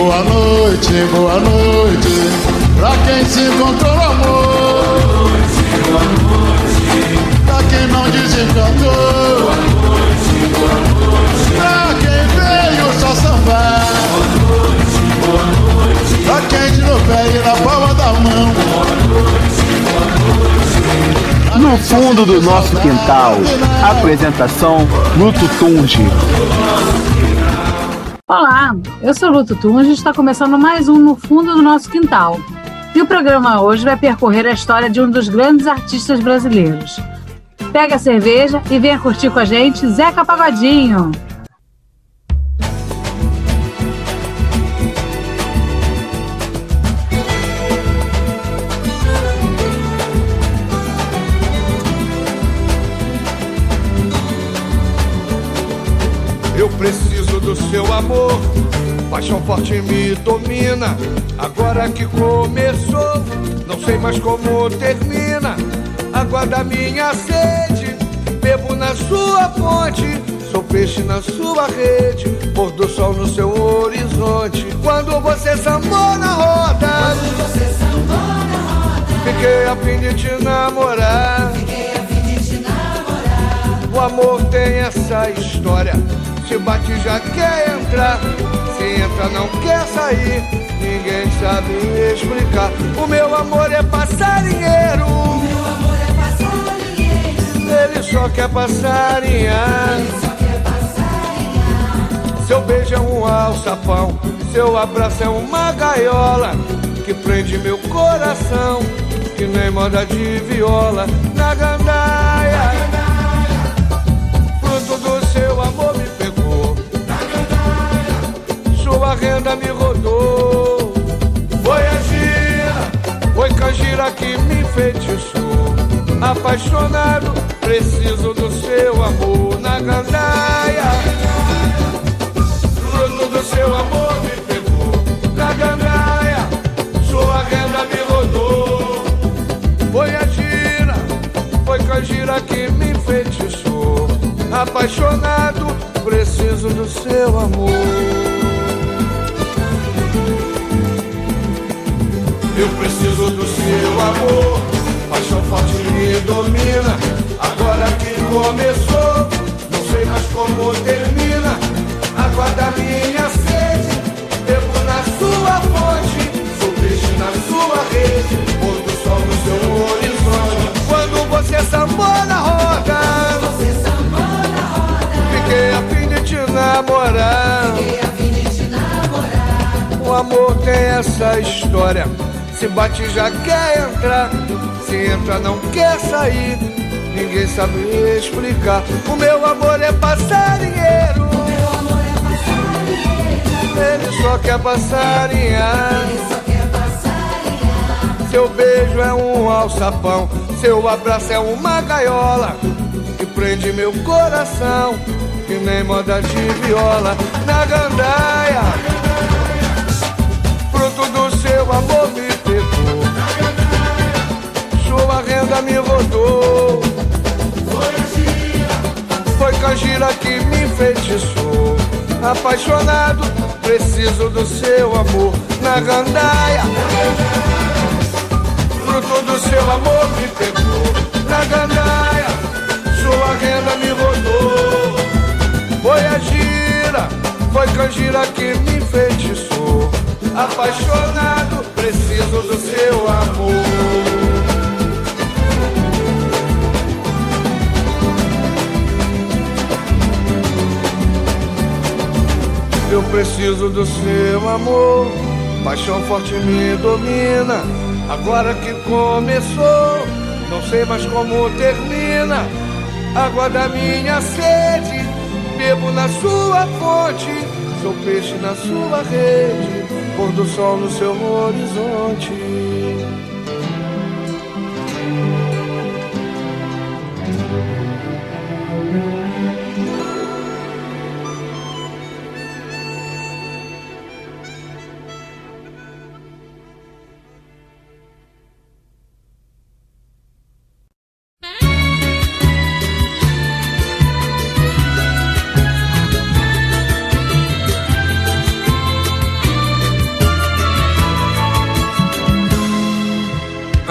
Boa noite, boa noite, pra quem se encontrou no amor. Boa noite, boa noite, pra quem não desencantou. Boa noite, boa noite, pra quem veio só sambar. Boa noite, boa noite, pra quem tirou pé e na palma da mão. Boa noite, boa noite. No fundo do nosso quintal, apresentação Luto Tunge. Olá, eu sou Luto Tunge e está começando mais um No Fundo do Nosso Quintal. E o programa hoje vai percorrer a história de um dos grandes artistas brasileiros. Pega a cerveja e venha curtir com a gente Zeca Pagodinho. Eu preciso do seu amor, paixão forte me domina. Agora que começou, não sei mais como termina. Água da minha sede, bebo na sua fonte. Sou peixe na sua rede, pôr do sol no seu horizonte. Quando você sambou na roda, Quando você sambou na roda, fiquei a fim de te namorar. fiquei a fim de te namorar. O amor tem essa história. Se bate já quer entrar. Se entra não quer sair. Ninguém sabe explicar. O meu amor é passarinheiro. Meu amor é passarinheiro, Ele só quer passarinhar. só quer passarinhar. Seu beijo é um alçapão. Seu abraço é uma gaiola. Que prende meu coração. Que nem moda de viola. Na gandaia. Sua renda me rodou. Foi a gira, foi canjira que me enfeitiçou. Apaixonado, preciso do seu amor na gandaia. Fruto do seu amor me pegou. Na gandaia, sua renda me rodou. Foi a gira, foi canjira que me enfeitiçou. Apaixonado, preciso do seu amor. Eu preciso do seu amor, paixão forte me domina. Agora que começou, não sei mais como termina. Água da minha sede, bebo na sua fonte. Sou peixe na sua rede, pôr do sol no seu horizonte. Quando você sambou na roda, Você sambou na roda, fiquei a fim de te namorar. fiquei a fim de te namorar. O amor tem essa história. Se bate já quer entrar. Se entra não quer sair. Ninguém sabe explicar. O meu amor é passarinheiro. Meu amor é passarinheiro, Ele só quer passarinhar. só quer passarinhar. Seu beijo é um alçapão. Seu abraço é uma gaiola. Que prende meu coração. Que nem moda de viola. Na gandaia. Fruto do seu amor. Sua renda me rodou. Foi canjira que me enfeitiçou. Apaixonado, preciso do seu amor. Na gandaia. Fruto do seu amor me pegou. Na gandaia, sua renda me rodou. Foi a gira, foi canjira que me enfeitiçou. Apaixonado, preciso do seu amor. Eu preciso do seu amor, paixão forte me domina. Agora que começou, não sei mais como termina. Água da minha sede, bebo na sua fonte. Sou peixe na sua rede, pôr do sol no seu horizonte.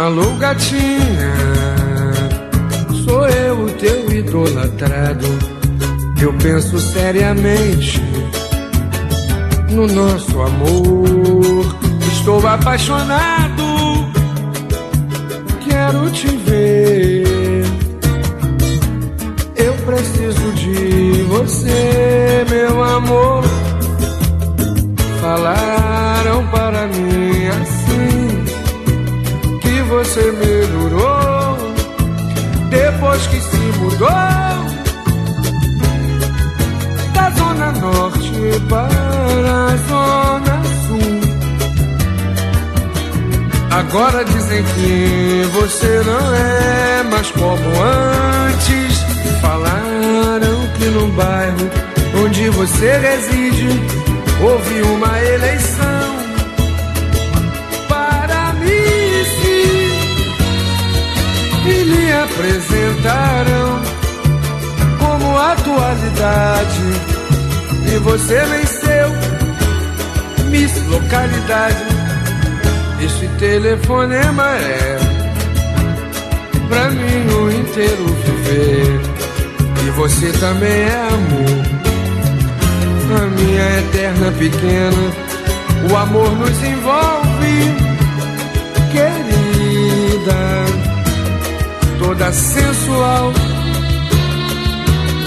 Alô, gatinha, sou eu o teu idolatrado. Eu penso seriamente no nosso amor. Estou apaixonado, quero te ver. Eu preciso de você, meu amor. Falaram você melhorou depois que se mudou da zona norte para a zona sul. Agora dizem que você não é mais como antes. Falaram que no bairro onde você reside houve uma eleição lhe apresentaram como atualidade. E você venceu. Miss Localidade. Este telefonema é pra mim o inteiro viver. E você também é amor. A minha eterna pequena. O amor nos envolve, toda sensual,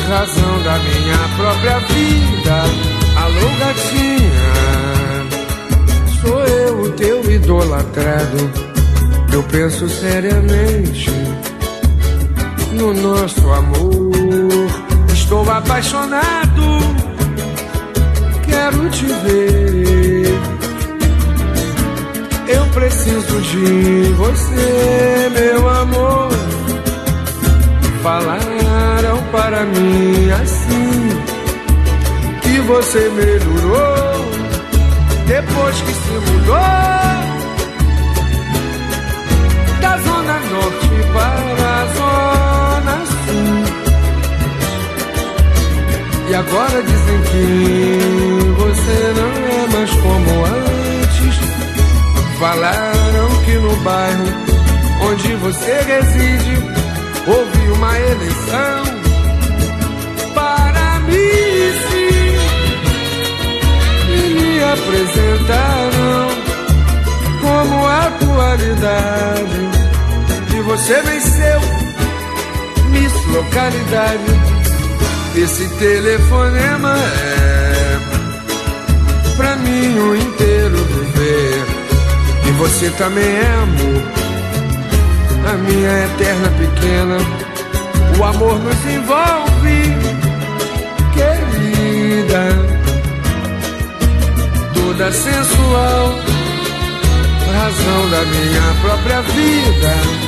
razão da minha própria vida. Alô, gatinha, sou eu o teu idolatrado. Eu penso seriamente no nosso amor. Estou apaixonado quero te ver. Eu preciso de você, meu amor. Falaram para mim assim que você melhorou depois que se mudou da zona norte para a zona sul. E agora dizem que você não é mais como antes. Falaram que no bairro onde você reside houve uma eleição para Miss e me apresentaram como atualidade. E você venceu Miss Localidade. Esse telefonema é pra mim o inteiro viver. E você também é amor, a minha eterna pequena. O amor nos envolve, querida, toda sensual, razão da minha própria vida.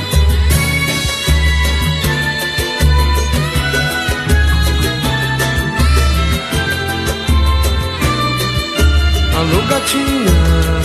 Alô, gatinha.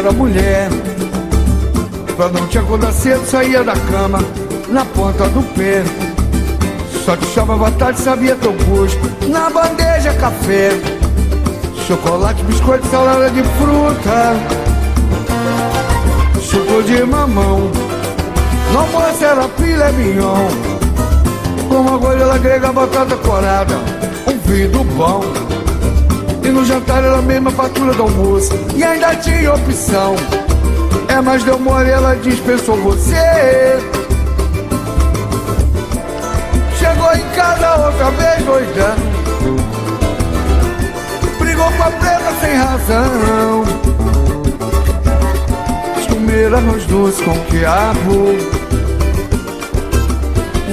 Era mulher. Pra não te acordar cedo, saía da cama Na ponta do pé. Só te chamava tarde, sabia teu gosto Na bandeja, café. Chocolate, biscoito, salada de fruta. Suco de mamão. No almoço era filé mignon. Com uma goela grega, batata corada Um vidro bom e no jantar era a mesma fatura do almoço. E ainda tinha opção. É, mas deu mole, ela dispensou você. Chegou em casa outra vez doida Brigou com a preta sem razão. Comer arroz doce com quiabo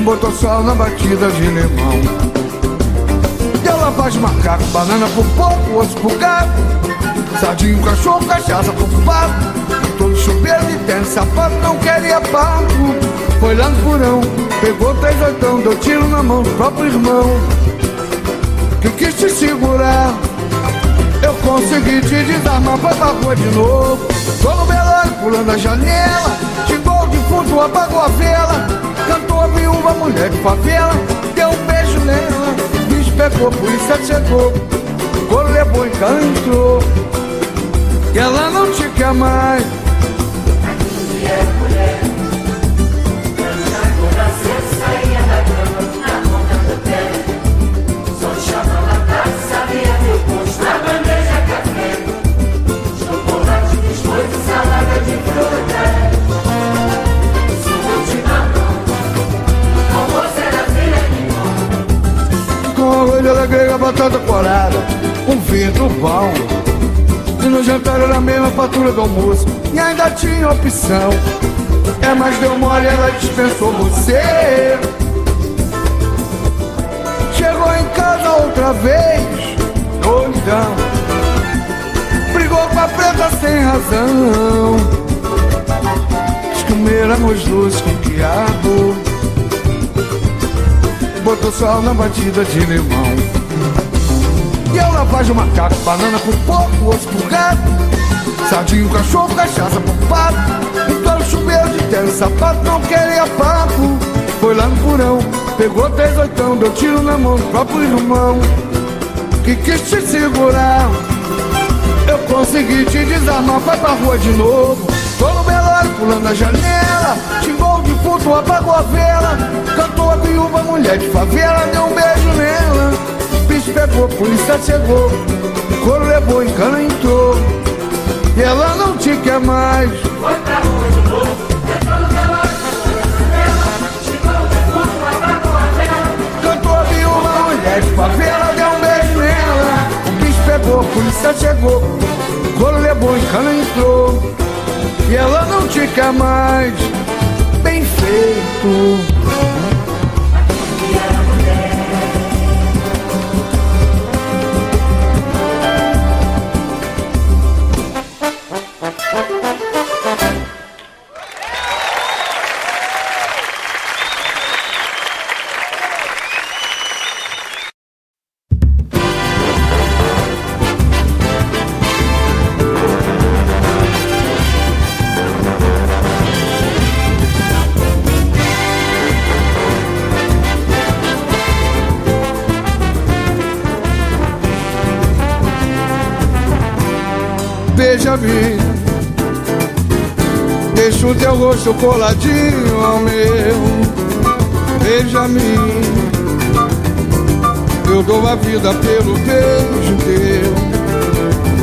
Botou sal na batida de limão Lavagem macaco, banana pro porco, osso pro gato Sardinho, cachorro, cachaça pro pato Todo chuveiro de terno, sapato, não queria papo Foi lá no furão, pegou três oitão, deu tiro na mão do próprio irmão. Que quis te segurar, eu consegui te desarmar, foi pra rua de novo. Tô no velório, pulando a janela, xingou o defunto, apagou a vela. Cantou a viúva, mulher de favela, deu um beijo nela. Bicho pegou, polícia chegou, levou e cara entrou. Que ela não te quer mais. Batata corada, um vidro bom. E no jantar era a mesma fatura do almoço E ainda tinha opção. É, mas deu mole, ela dispensou você. Chegou em casa outra vez Doidão. Brigou com a preta sem razão. Escuméramos luz com quiabo Botou sal na batida de limão e lavagem o macaco, banana pro porco, osso pro gato Sardinho, cachorro, cachaça pro pato Então chuveiro de terra e sapato não queria papo. Foi lá no porão, pegou três oitão Deu tiro na mão do próprio irmão. Que quis te segurar. Eu consegui te desarmar, vai pra rua de novo. Tô no velório, pulando a janela. Xingou o defunto, apagou a vela. Cantou a viúva, mulher de favela Deu um beijo nela bicho pegou, polícia chegou, coro levou, encana entrou. E ela não te quer mais. Foi pra rua de novo, a a favela, deu um beijo nela. O bicho pegou, polícia chegou, coro levou, encana entrou. E ela não te quer mais. Bem feito. Rosto coladinho ao meu. Beija-me. Eu dou a vida pelo beijo teu.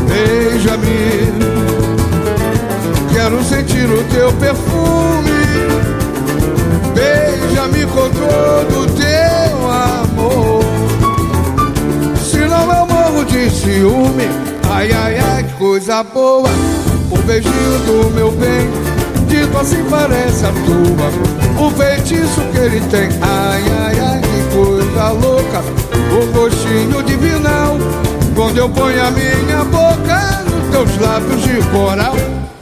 Beija-me. Quero sentir o teu perfume. Beija-me com todo o teu amor. Senão eu morro de ciúme. Ai, ai, ai, que coisa boa. O beijinho do meu bem Dito assim parece a tua. O feitiço que ele tem Ai, ai, ai, que coisa louca. O gostinho divinal Quando eu ponho a minha boca Nos teus lábios de coral.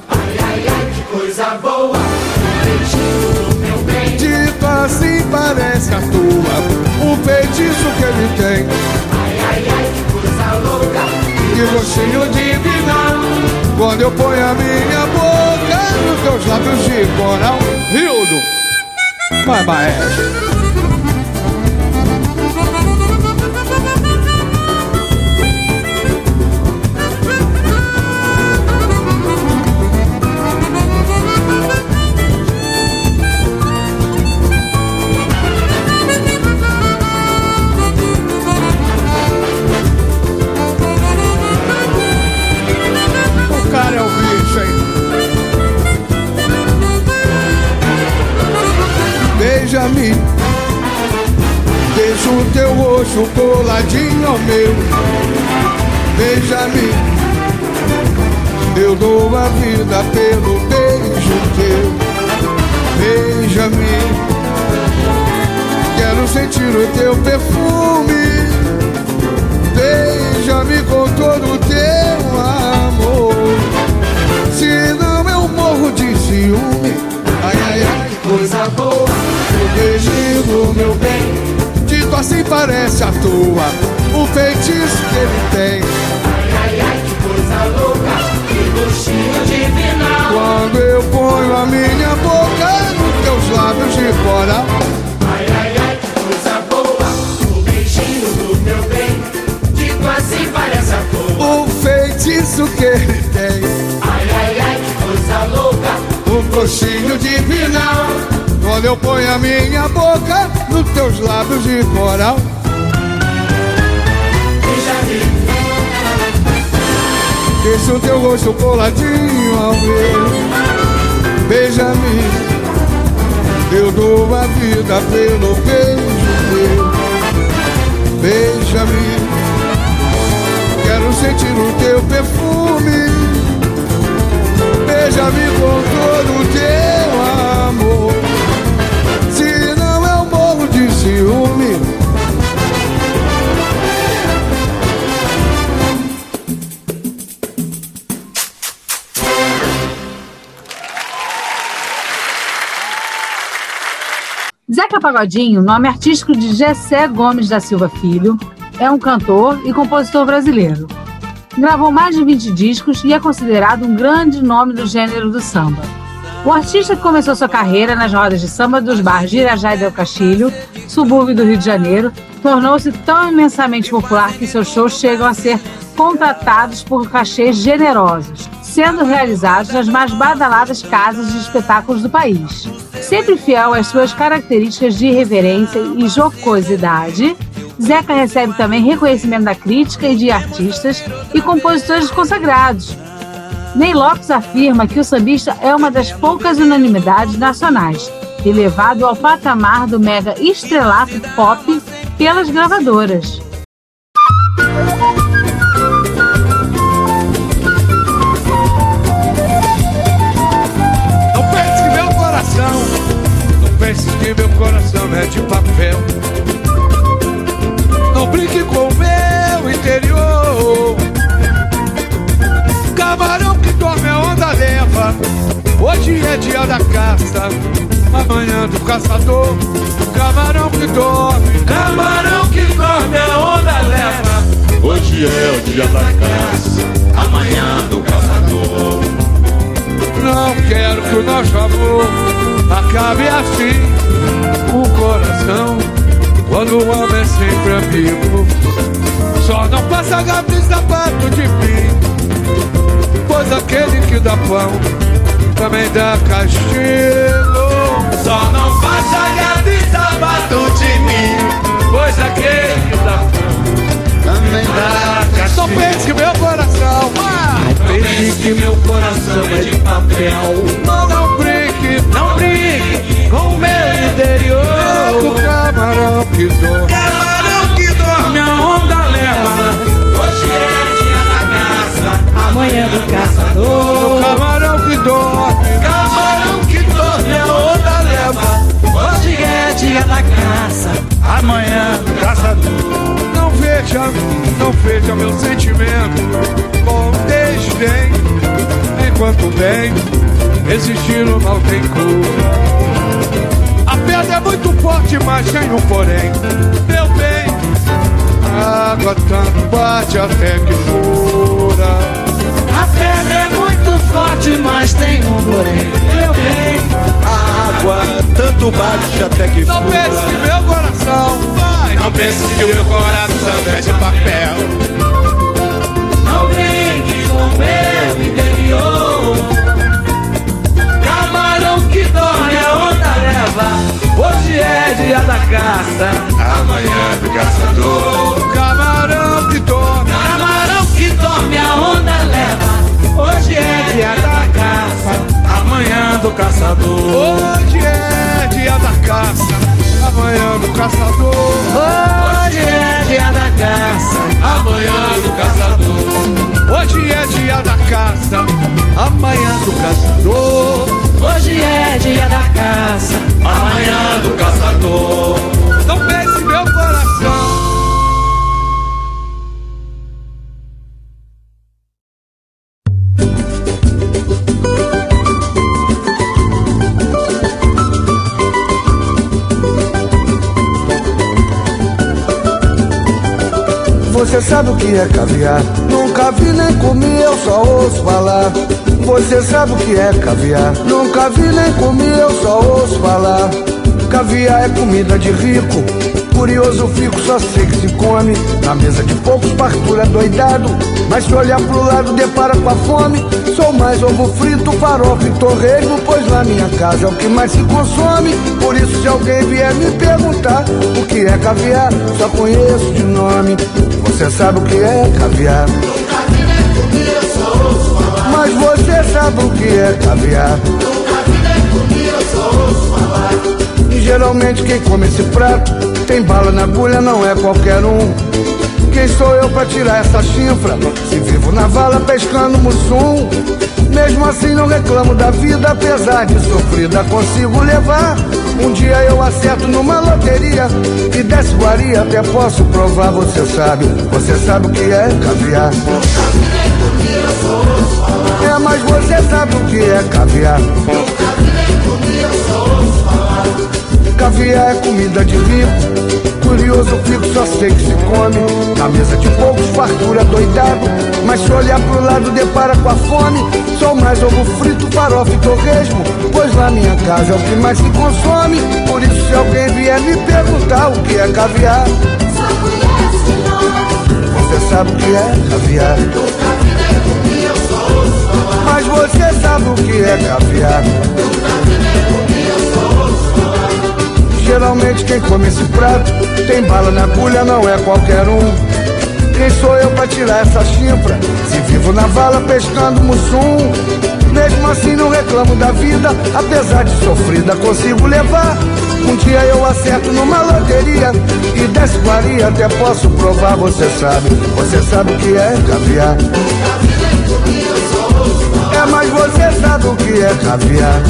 Ai, ai, ai, que coisa boa, o do meu bem. Dito assim parece a tua. O feitiço que ele tem. Ai, ai, ai, que coisa louca, Que gostinho divinal Quando eu ponho a minha boca Nos teus lábios de coral Rildo. Vai, maestro meu Beija-me. Eu dou a vida pelo beijo teu. Beija-me. Quero sentir o teu perfume. Beija-me com todo o teu amor. Senão eu morro de ciúme. Ai, ai, ai, coisa boa, do meu bem. Dito assim parece à toa o feitiço que ele tem. Ai, ai, ai, que coisa louca, que gostinho divinal. Quando eu ponho a minha boca nos teus lábios de fora. Ai, ai, ai, que coisa boa, o beijinho do meu bem. Dito assim parece toa. O feitiço que ele tem. Ai, ai, ai, que coisa louca, Um coxinho divinal. Quando eu ponho a minha boca nos teus lábios de coral. Deixa o teu rosto coladinho ao meu. Beija-me. Eu dou a vida pelo beijo teu. Beija-me. Quero sentir o teu perfume. Beija-me com todo o teu amor. Se não eu morro de ciúme. Pagodinho, nome artístico de Gessé Gomes da Silva Filho, é um cantor e compositor brasileiro. Gravou mais de 20 discos e é considerado um grande nome do gênero do samba. O artista começou sua carreira nas rodas de samba dos bairros de Irajá e Del Castilho, subúrbio do Rio de Janeiro, tornou-se tão imensamente popular que seus shows chegam a ser contratados por cachês generosos, sendo realizados nas mais badaladas casas de espetáculos do país. Sempre fiel às suas características de irreverência e jocosidade, Zeca recebe também reconhecimento da crítica e de artistas e compositores consagrados. Ney Lopes afirma que o sambista é uma das poucas unanimidades nacionais, elevado ao patamar do mega estrelato pop pelas gravadoras. Meu coração é de papel. Não brinque com o meu interior. Camarão que dorme a onda leva. Hoje é dia da caça, amanhã do caçador. Camarão que dorme, camarão que dorme a onda leva. Hoje é o dia da caça. Amanhã do caçador. Não quero que o nosso amor acabe assim. O coração, quando o homem é sempre amigo, só não passa gato e sapato de mim. Pois aquele que dá pão também dá castigo. Só não faça gato e sapato de mim. Pois aquele que dá pão Também dá Só pense que meu coração, ah, Pense que meu coração é de papel. não, não brinque, Não brinque com o meu é interior. o camarão que dorme. Camarão que dorme a onda leva. Hoje é dia da caça. Amanhã do caçador. O camarão que dorme. Camarão que dorme a onda leva. Hoje é dia da caça. Amanhã do caçador. Não veja, não veja meu sentimento com desdém. Enquanto bem existir o mal tem cura. A pedra é muito forte, mas tem um porém. Meu bem, a água tanto bate até que fura. A pedra é muito forte, mas tem um porém. Meu bem, A água tanto bate até que Não pense fura. que meu coração vai. Não pense que o meu coração é de papel. Do caçador. Hoje é dia da caça, amanhã do caçador. Hoje é dia da caça. Amanhã do caçador. Hoje é dia da caça, amanhã do caçador. Hoje é dia da caça. Amanhã do caçador. Você sabe o que é caviar? Nunca vi nem comi, eu só ouço falar. Você sabe o que é caviar? Nunca vi nem comi, eu só ouço falar. Caviar é comida de rico. Curioso fico, só sei que se come. Na mesa de poucos, partura doidado. Mas se olhar pro lado, depara com a fome. Sou mais ovo frito, farofa e torresmo. Pois na minha casa é o que mais se consome. Por isso, se alguém vier me perguntar o que é caviar, só conheço de nome. Você sabe o que é caviar? Mas você sabe o que é caviar? E geralmente quem come esse prato tem bala na agulha, não é qualquer um. Quem sou eu pra tirar essa chifra? Se vivo na vala pescando mussum. Mesmo assim não reclamo da vida, apesar de sofrida consigo levar. Um dia eu acerto numa loteria e desce guaria, até posso provar, você sabe, você sabe o que é caviar. É, mas você sabe o que é caviar. Caviar é comida de rico. Curioso fico, só sei que se come. Na mesa de poucos, fartura doidado. Mas se olhar pro lado, depara com a fome. Sou mais ovo frito, farofa e torresmo. Pois lá minha casa é o que mais se consome. Por isso, se alguém vier me perguntar o que é caviar, você sabe o que é caviar. Mas você sabe o que é caviar. Geralmente quem come esse prato tem bala na agulha, não é qualquer um. Quem sou eu pra tirar essa chifra? Se vivo na vala pescando mussum. Mesmo assim não reclamo da vida, apesar de sofrida consigo levar. Um dia eu acerto numa loteria e desce guaria, até posso provar, você sabe, você sabe o que é caviar. É, mas você sabe o que é caviar.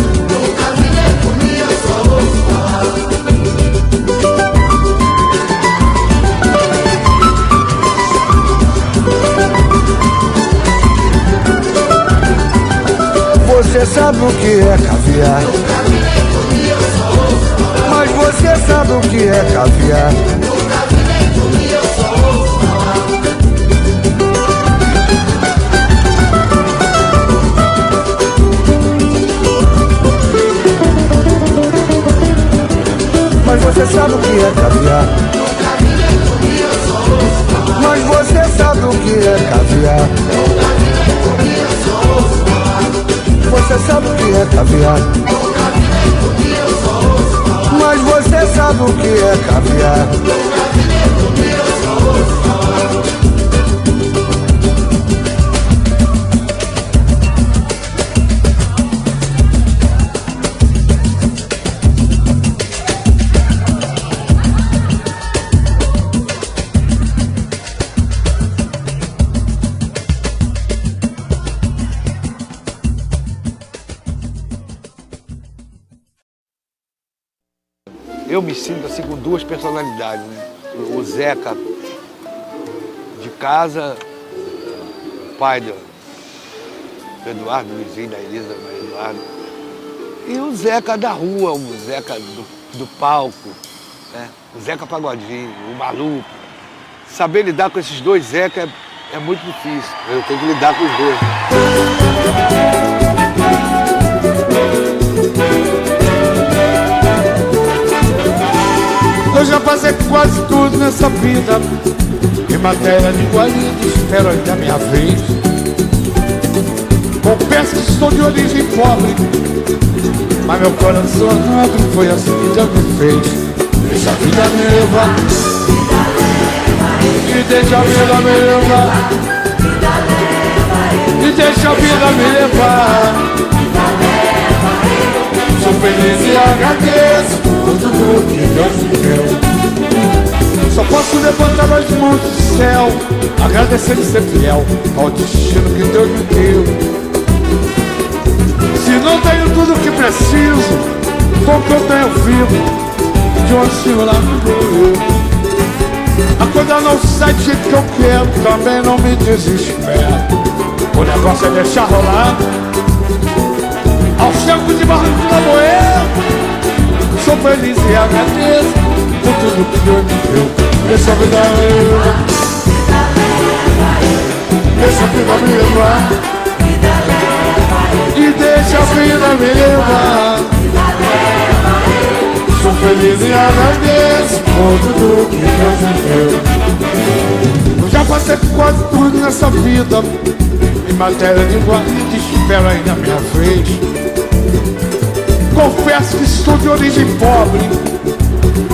Você sabe o que é caviar. Mas você sabe o que é caviar. Você sabe o que é caviar. Mas você sabe o que é caviar. Você sabe o que é caviar. Mas você sabe o que é caviar. Zeca de casa, pai do, do Eduardo, Luizinho, da Elisa, do Eduardo. E o Zeca da rua, o Zeca do, do palco, né? o Zeca Pagodinho, o maluco. Saber lidar com esses dois Zeca é, é muito difícil. Eu tenho que lidar com os dois. Eu já passei quase tudo nessa vida Em matéria de guarida, espero ainda a minha vez. Confesso que sou de origem pobre Mas meu coração nobre foi assim que Deus me fez. Deixa a vida me levar E deixa a vida me levar E deixa a vida me levar Sou feliz e agradeço tudo que Deus me deu. Só posso levantar as mãos do céu, agradecer e ser fiel ao destino que Deus me deu. Se não tenho tudo o que preciso, com que eu tenho vivo, de onde o Senhor me. A coisa não sai do jeito que eu quero, também não me desespero. O negócio é deixar rolar ao centro de barranco de Lamoeiro Sou feliz e agradeço por tudo que Deus me deu Deixa a vida eu Deixa a vida me levar. E deixa a vida me levar. Sou feliz e agradeço por tudo que Deus me deu. Eu já passei quase tudo nessa vida. Em matéria de guarda, espera aí na minha frente. Confesso que sou de origem pobre.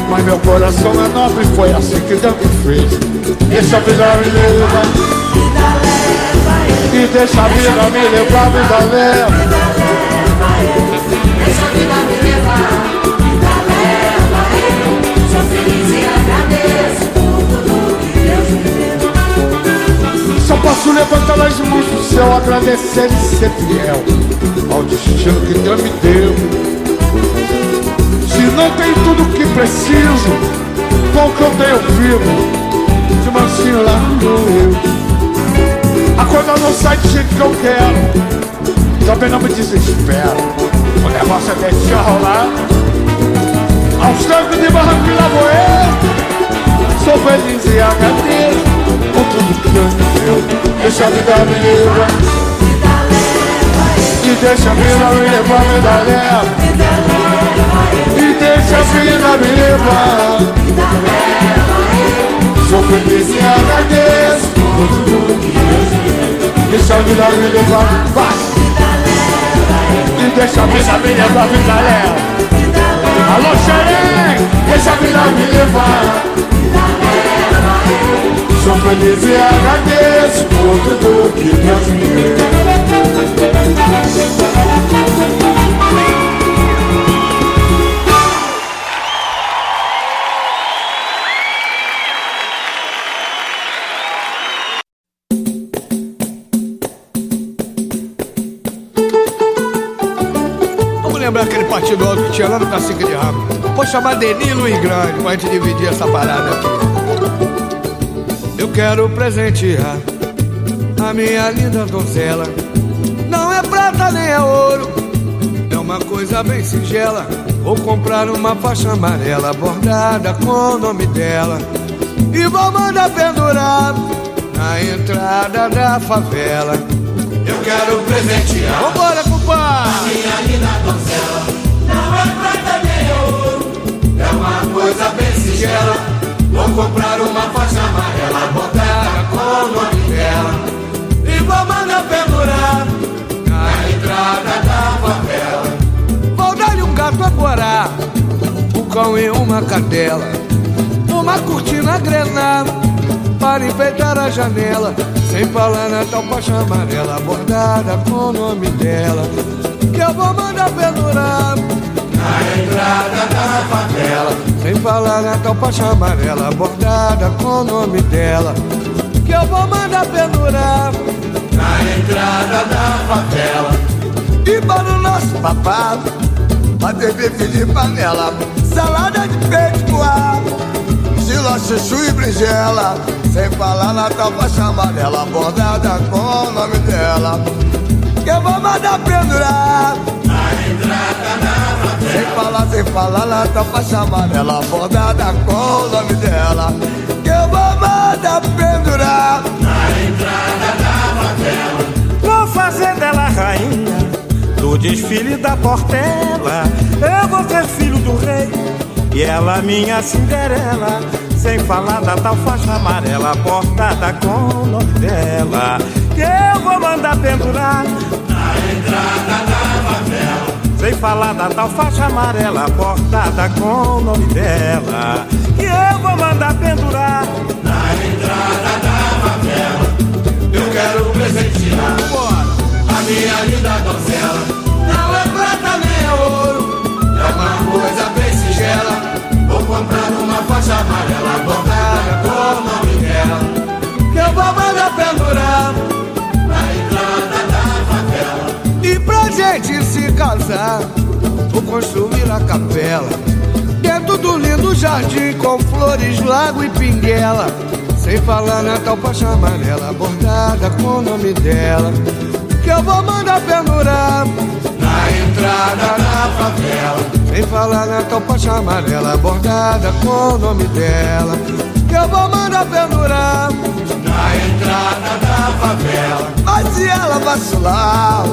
Mas meu coração é nobre, foi assim que Deus me fez. Deixa a vida me levar. E deixa a vida me levar, vida leva. Deixa a vida me levar. Vida leva eu. Sou feliz e agradeço por tudo que Deus me deu. Só posso levantar as mãos céu, agradecer e ser fiel ao destino que Deus me deu. Se não tem tudo que preciso, com o que eu tenho vivo, de mansinho lá no eu. A coisa não sai do jeito que eu quero, também não me desespero. O negócio é deixar rolar. Aos trancos de barranco e lá vou eu. Sou feliz e agradeço Deixa a vida me levar. E deixa a vida me levar, vida leva. E deixa a vida me levar. Sou feliz e agradeço por tudo que Deus me deu. Deixa a vida me levar, vai. E deixa a vida me levar, vida leva. Alô, xerém, deixa a vida me levar. Sou feliz e agradeço por tudo que Deus me deu. Lembrar aquele partido alto que tinha lá no Cacique de Rabo. Vou chamar Denilo e Grande pra gente dividir essa parada aqui. Eu quero presentear a minha linda donzela. Não é prata nem é ouro, é uma coisa bem singela. Vou comprar uma faixa amarela bordada com o nome dela. E vou mandar pendurar na entrada da favela. Eu quero presentear. Vambora, compadre! coisa bem singela Vou comprar uma faixa amarela Bordada com o nome dela E vou mandar pendurar Na entrada da favela. Vou dar-lhe um gato a guará Um cão e uma cadela Uma cortina grená Para enfeitar a janela. Sem falar na tal faixa amarela Bordada com o nome dela Que eu vou mandar pendurar na entrada da favela Sem falar na tal faixa amarela Bordada com o nome dela Que eu vou mandar pendurar Na entrada da favela. E para o nosso papado Bater bife de panela Salada de peito coado Estilo chuchu e brinjela. Sem falar na tal faixa amarela Bordada com o nome dela Que eu vou mandar falar, na faixa amarela Bordada com o nome dela. Que eu vou mandar pendurar Na entrada da favela. Vou fazer dela rainha Do desfile da Portela. Eu vou ser filho do rei E ela minha Cinderela. Sem falar da tal faixa amarela Bordada com o nome dela. Que eu vou mandar pendurar Na entrada da sem falar da tal faixa amarela bordada com o nome dela. Que eu vou mandar pendurar. Na entrada da favela Eu quero presentear. A minha linda donzela. Não é prata nem é ouro. É uma coisa bem singela. Vou comprar uma faixa amarela bordada com o nome dela pra gente se casar Vou construir a capela. Dentro do lindo jardim Com flores, lago e pinguela. Sem falar na tal faixa amarela Bordada com o nome dela. Que eu vou mandar pendurar Na entrada da favela. Sem falar na tal faixa amarela Bordada com o nome dela. Que eu vou mandar pendurar na entrada da favela. Mas se ela vacilar,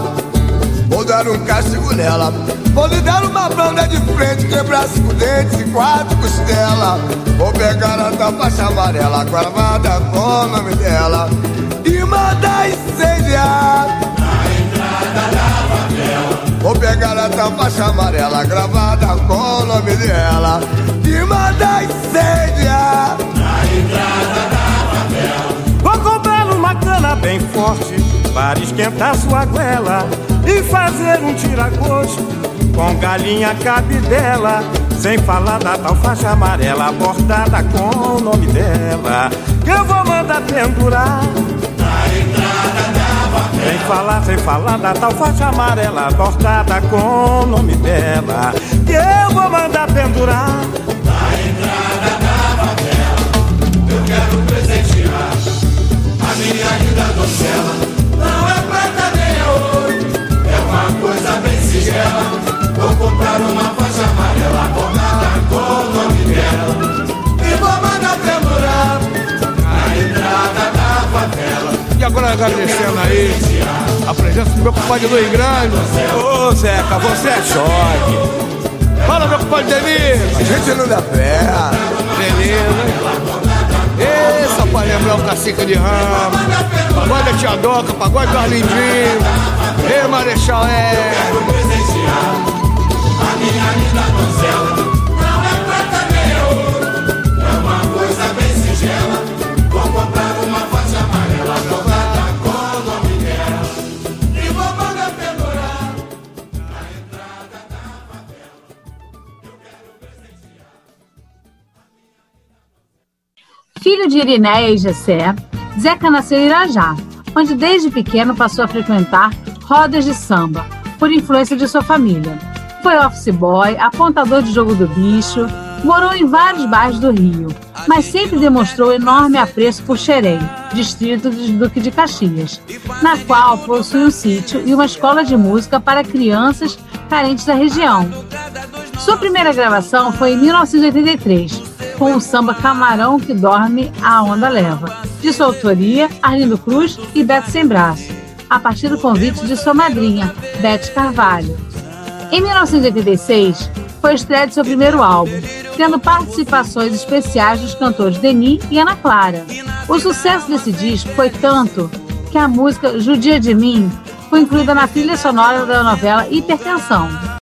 vou dar um castigo nela. Vou lhe dar uma banda de frente, quebrar cinco dentes e quatro costelas. Vou pegar a tua faixa amarela, gravada com o nome dela. E mandar incendiar. Na entrada da favela. Vou pegar a tua faixa amarela, gravada com o nome dela. E mandar incendiar. Na entrada da favela. Vou comprar uma cana bem forte para esquentar sua goela e fazer um tiragosto com galinha cabidela. Sem falar da tal faixa amarela bordada com o nome dela. Que eu vou mandar pendurar na entrada da favela. Sem falar, sem falar da tal faixa amarela bordada com o nome dela. Que eu vou mandar pendurar na entrada presença do meu compadre Luiz Grande. Ô Zeca, você é choque Fala meu compadre Denise. A gente não dá pé. Beleza Ei, só pra lembrar o cacique de ramo. Pagode da Tia Doca, pagode do Arlindinho. Ei, Marechal é. A minha linda donzela Não é prata nem é ouro É uma coisa bem singela. Vou comprar Filho de Irinéia e Gessé, Zeca nasceu em Irajá, onde desde pequeno passou a frequentar rodas de samba, por influência de sua família. Foi office boy, apontador de jogo do bicho, morou em vários bairros do Rio, mas sempre demonstrou enorme apreço por Xerém, distrito de Duque de Caxias, na qual possui um sítio e uma escola de música para crianças carentes da região. Sua primeira gravação foi em 1983, com o samba Camarão que Dorme, a Onda Leva, de sua autoria Arlindo Cruz e Beto Sem Braço, a partir do convite de sua madrinha, Beth Carvalho. Em 1986, foi estreia de seu primeiro álbum, tendo participações especiais dos cantores Denis e Ana Clara. O sucesso desse disco foi tanto que a música Judia de Mim foi incluída na trilha sonora da novela Hipertensão.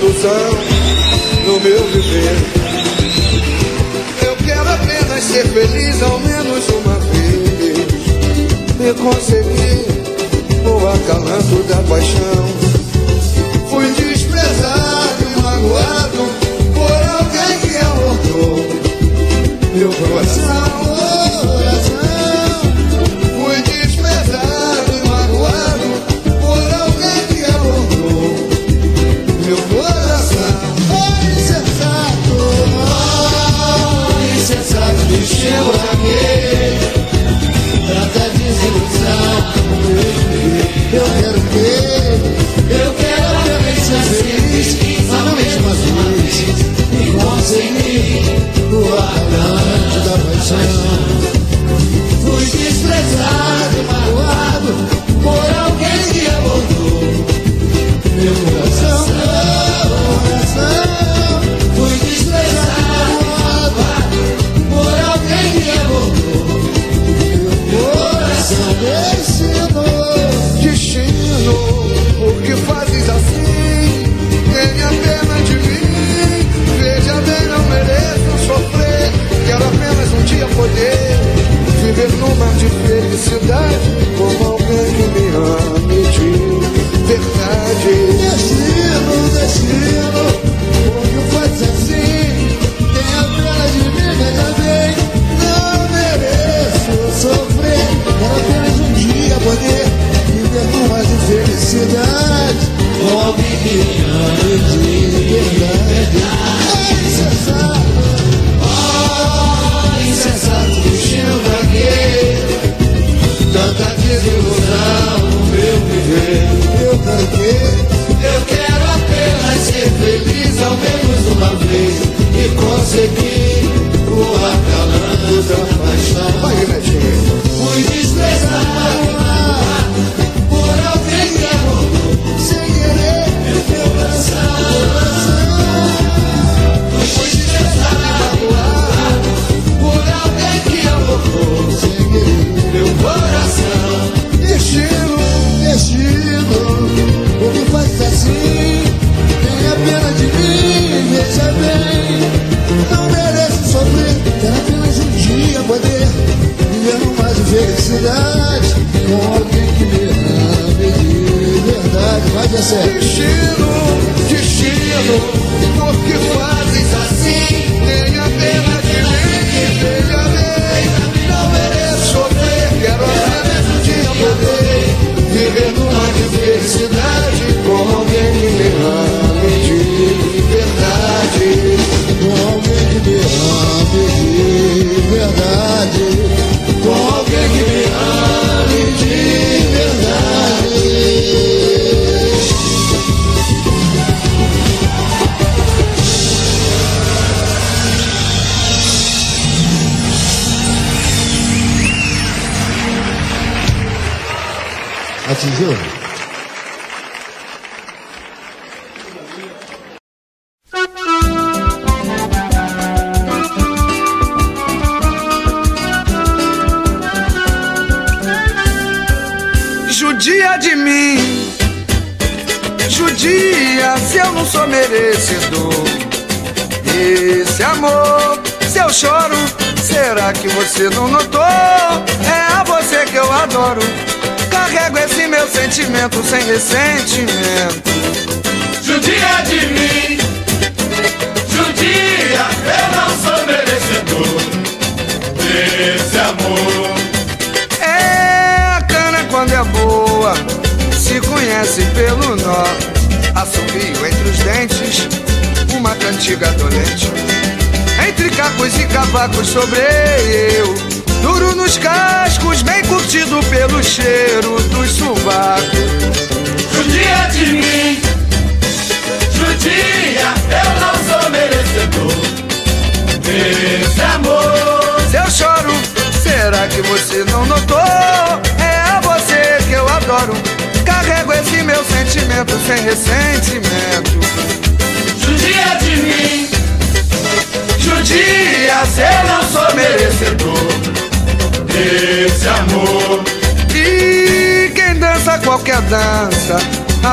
Desilusão no meu viver. Eu quero apenas ser feliz ao menos uma vez. E conseguir o acalanto da paixão.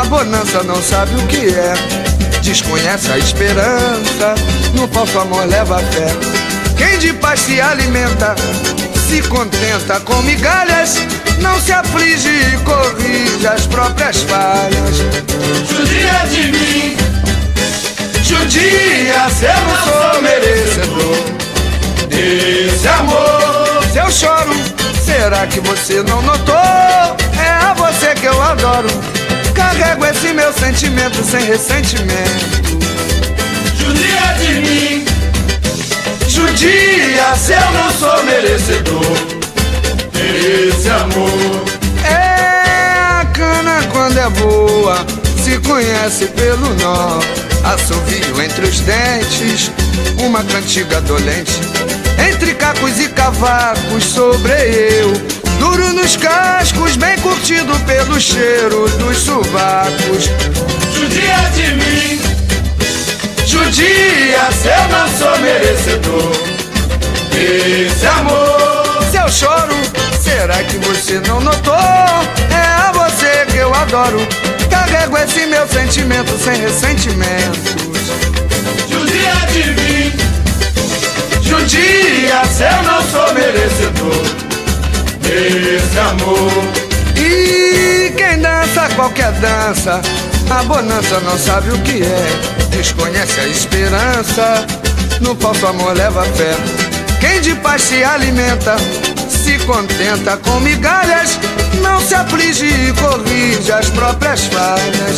Bonança não sabe o que é. Desconhece a esperança, no falso amor leva fé. Quem de paz se alimenta, se contenta com migalhas, não se aflige e corrige as próprias falhas. Judia de mim, Judia, se eu não sou merecedor desse amor. Se eu choro, será que você não notou? É a você que eu adoro. Carrego esse meu sentimento sem ressentimento. judia de mim, Judia, se eu não sou merecedor desse amor. É a cana quando é boa, se conhece pelo nó. Assovio entre os dentes, uma cantiga dolente. Entre cacos e cavacos sobre eu. Duro nos cascos, bem curtido pelo cheiro dos sovacos. Judia de mim, Judia, se eu não sou merecedor desse amor. Se eu choro, será que você não notou? É a você que eu adoro. Carrego esse meu sentimento sem ressentimentos. judia de mim, Judia, se eu não sou merecedor desse amor. E quem dança qualquer dança, a bonança não sabe o que é. Desconhece a esperança, no falso amor leva fé. Quem de paz se alimenta, se contenta com migalhas, não se aflige e corrige as próprias falhas.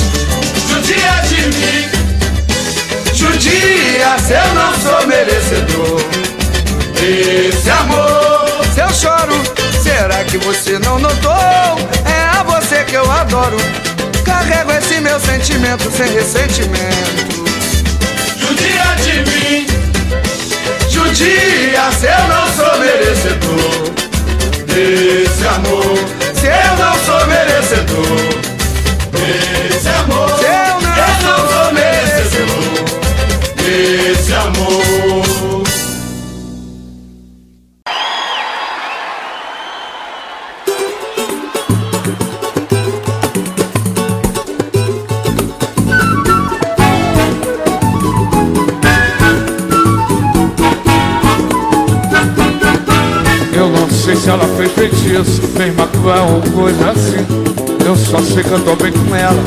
Judia de mim, Judia, se eu não sou merecedor desse amor. Se eu choro, será que você não notou? É a você que eu adoro. Carrego esse meu sentimento sem ressentimento. judia de mim, Judia, se eu não sou merecedor desse amor, Se eu não sou merecedor desse amor. Se eu não, Eu não sou sou merecedor desse amor. Se ela fez feitiço, fez macumba ou coisa assim. Eu só sei que eu tô bem com ela,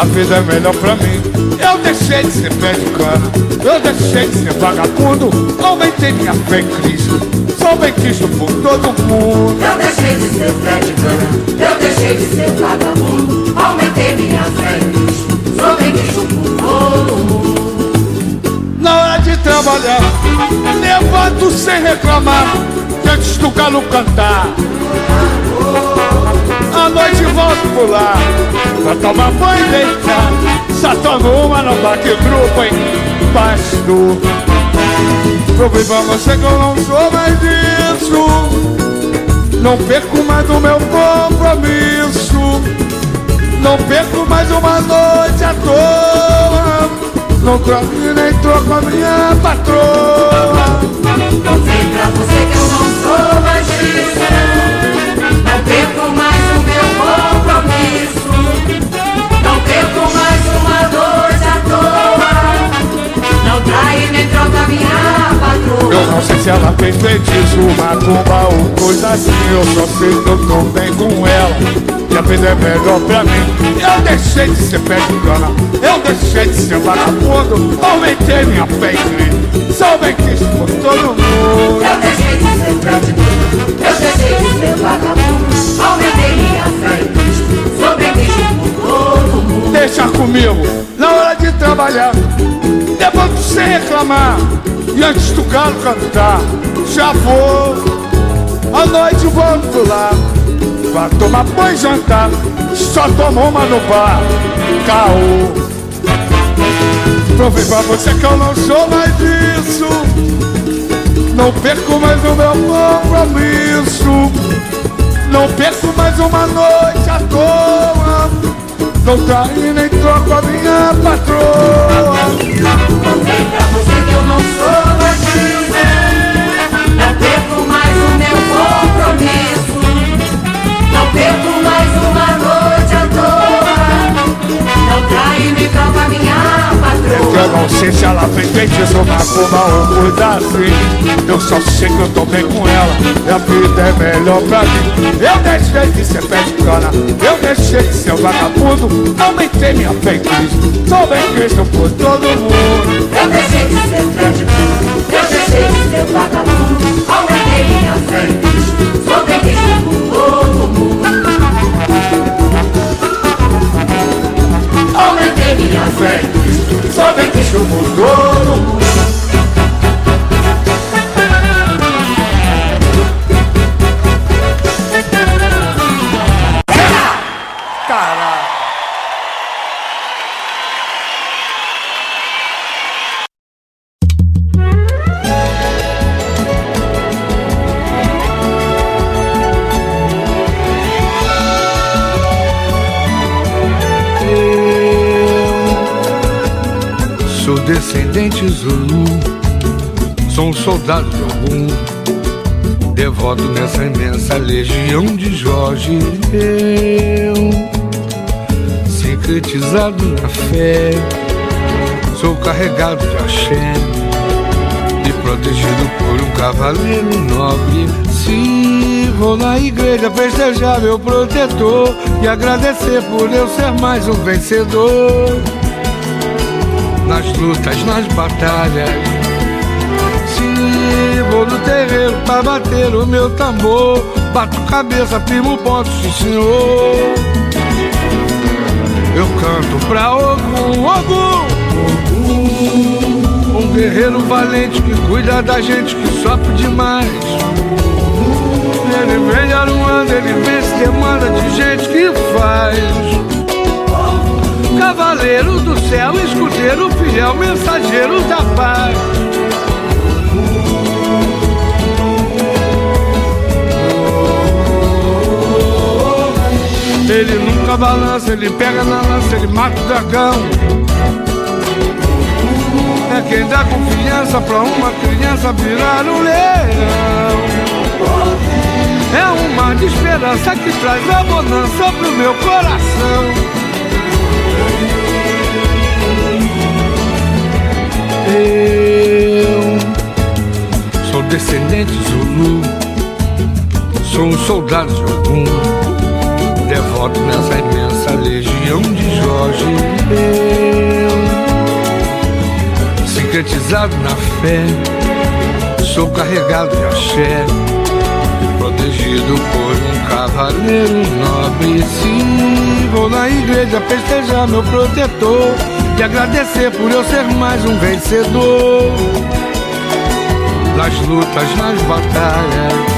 a vida é melhor pra mim. Eu deixei de ser pé de cana, eu deixei de ser vagabundo, aumentei minha fé em Cristo, sou bem Cristo por todo mundo. Eu deixei de ser pé de cana, eu deixei de ser vagabundo, aumentei minha fé em Cristo, sou bem Cristo por todo mundo. Na hora de trabalhar, levanto sem reclamar, antes do galo cantar. À noite volto por lá, pra tomar banho e deitar. Só tomo uma no bar que grupo, hein? Pastor. Pra você que eu não sou mais disso. Não perco mais o meu compromisso. Não perco mais uma noite à toa. Não troco nem troco a minha patroa. Provei pra você que eu se ela fez feitiço, macumba ou coisa assim Eu só sei que eu tô bem com ela E a vida é melhor pra mim. Eu deixei de ser pé de cana. Eu deixei de ser vagabundo. Aumentei minha fé em Cristo. Sou bem Cristo por todo mundo. Eu deixei de ser pé de cana, eu deixei de ser vagabundo. Aumentei minha fé em Cristo, sou bem Cristo por todo mundo. Deixa comigo, na hora de trabalhar Levanto sem reclamar. E antes do galo cantar Já vou. À noite volto lá Pra tomar banho jantar Só tomo uma no bar. Caô. Provei pra você que eu não sou mais disso Não perco mais o meu compromisso. Não perco mais uma noite à toa. Não trai nem troco a minha patroa Eu não sei se ela fez feitiço, macumba ou coisa assim Eu só sei que eu tô bem com ela E a vida é melhor pra mim Eu deixei de ser pé de cana Eu deixei de ser vagabundo Aumentei minha fé em Cristo Sou bem Cristo por todo mundo Eu deixei de ser pé de cana, eu deixei de ser vagabundo. Aumentei minha fé em Cristo, sou bem Cristo por todo minha fé. Em Cristo, sou bem Cristo por todo soldado de algum, devoto nessa imensa legião de Jorge. Eu, sincretizado na fé, sou carregado de axé e protegido por um cavaleiro nobre. Se vou na igreja festejar meu protetor e agradecer por eu ser mais um vencedor nas lutas, nas batalhas. No terreiro pra bater o meu tambor, bato cabeça, firmo ponto, sim senhor. Eu canto pra Ogum, Ogum, um guerreiro valente que cuida da gente que sofre demais. Ele vem aruando, ele vence demanda de gente que faz. Cavaleiro do céu, escudeiro fiel, mensageiro da paz. Ele nunca balança, ele pega na lança, ele mata o dragão. É quem dá confiança pra uma criança virar um leão. É um mar de esperança que traz a bonança pro meu coração. Eu sou descendente Zulu, Sou um soldado de algum, nessa imensa legião de Jorge. Eu, sincretizado na fé, sou carregado de axé, protegido por um cavaleiro nobre. Se vou na igreja festejar meu protetor e agradecer por eu ser mais um vencedor nas lutas, nas batalhas.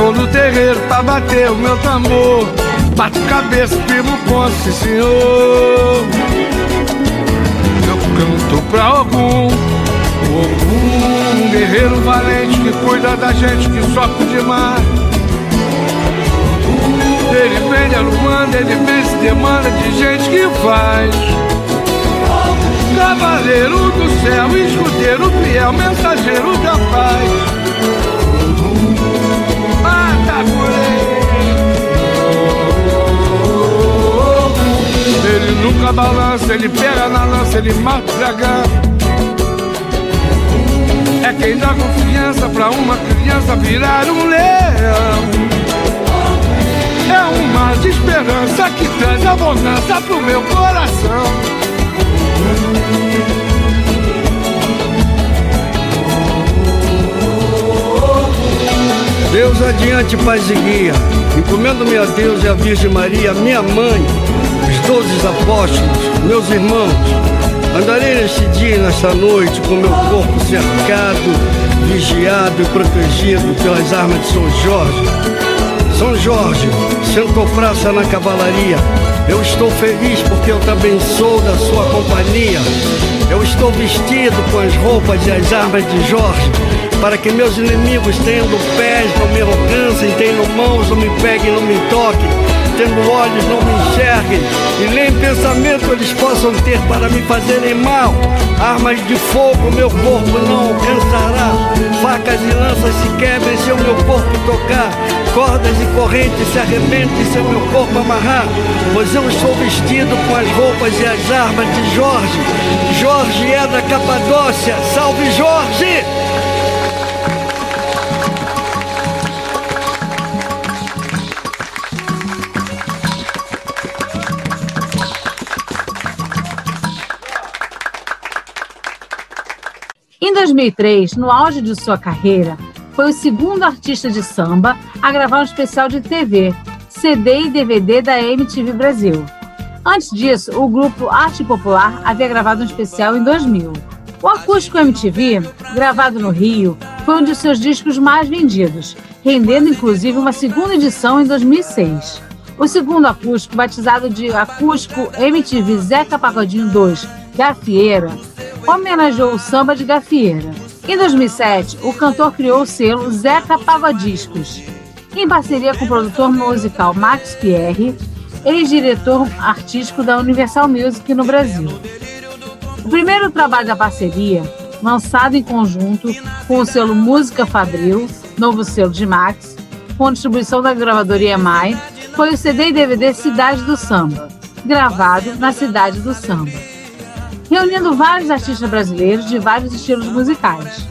Vou no terreiro pra bater o meu tambor, bato cabeça, ponto, sim senhor. Eu canto pra algum, algum guerreiro valente que cuida da gente que sofre demais. Ele vem alumando, ele vem se demanda de gente que faz. Cavaleiro do céu, escudeiro fiel, mensageiro da paz. Ele nunca balança, ele pega na lança, ele mata o dragão. É quem dá confiança pra uma criança virar um leão. É uma de esperança que traz abundância pro meu coração. Deus adiante, paz e guia. Encomendo-me a Deus e a Virgem Maria, minha mãe, os doze apóstolos, meus irmãos. Andarei neste dia e nesta noite com meu corpo cercado, vigiado e protegido pelas armas de São Jorge. São Jorge, sentou praça na cavalaria. Eu estou feliz porque eu também sou da sua companhia. Eu estou vestido com as roupas e as armas de Jorge, para que meus inimigos, tendo pés, não me alcancem, tendo mãos, não me peguem, não me toquem tendo olhos não me enxerguem, e nem pensamento eles possam ter para me fazerem mal. Armas de fogo meu corpo não alcançará, facas e lanças se quebrem se o meu corpo tocar, cordas e correntes se arrebentem se o meu corpo amarrar, pois eu estou vestido com as roupas e as armas de Jorge. Jorge é da Capadócia, salve Jorge! 2003, no auge de sua carreira, foi o segundo artista de samba a gravar um especial de TV, CD e DVD da MTV Brasil. Antes disso, o grupo Arte Popular havia gravado um especial em 2000. O acústico MTV, gravado no Rio, foi um de seus discos mais vendidos, rendendo inclusive uma segunda edição em 2006. O segundo acústico, batizado de Acústico MTV Zeca Pagodinho 2 Gafieira, homenageou o samba de gafieira. Em 2007, o cantor criou o selo Zeca Pagodiscos, em parceria com o produtor musical Max Pierre, ex-diretor artístico da Universal Music no Brasil. O primeiro trabalho da parceria, lançado em conjunto com o selo Música Fabril, novo selo de Max, com distribuição da gravadora EMI, foi o CD e DVD Cidade do Samba, gravado na Cidade do Samba reunindo vários artistas brasileiros de vários estilos musicais.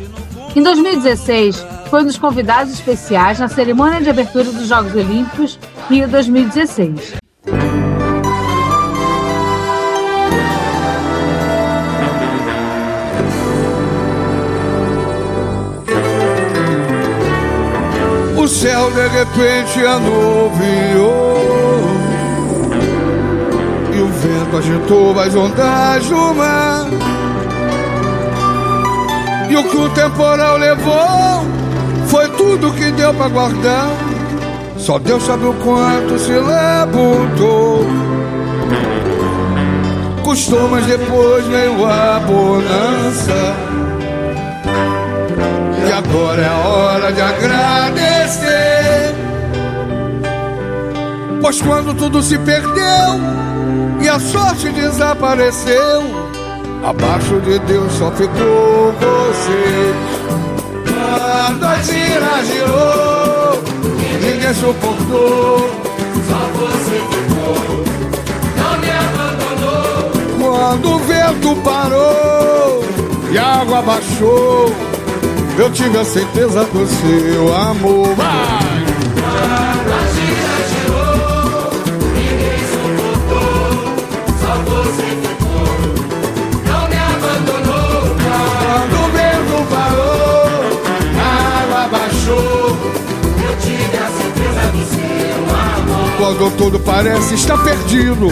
Em 2016, foi um dos convidados especiais na cerimônia de abertura dos Jogos Olímpicos Rio 2016. O céu de repente anuviou E o vento agitou as ondas do mar. E o que o temporal levou Foi tudo que deu pra guardar. Só Deus sabe o quanto se levantou. Custou, mas depois veio a bonança. E agora é hora de agradecer Pois quando tudo se perdeu e a sorte desapareceu, abaixo de Deus só ficou você. Quando a tira girou, ninguém suportou, Só você ficou, não me abandonou. quando o vento parou e a água baixou, eu tive a certeza do seu amor. Vai! Quando tudo parece estar perdido,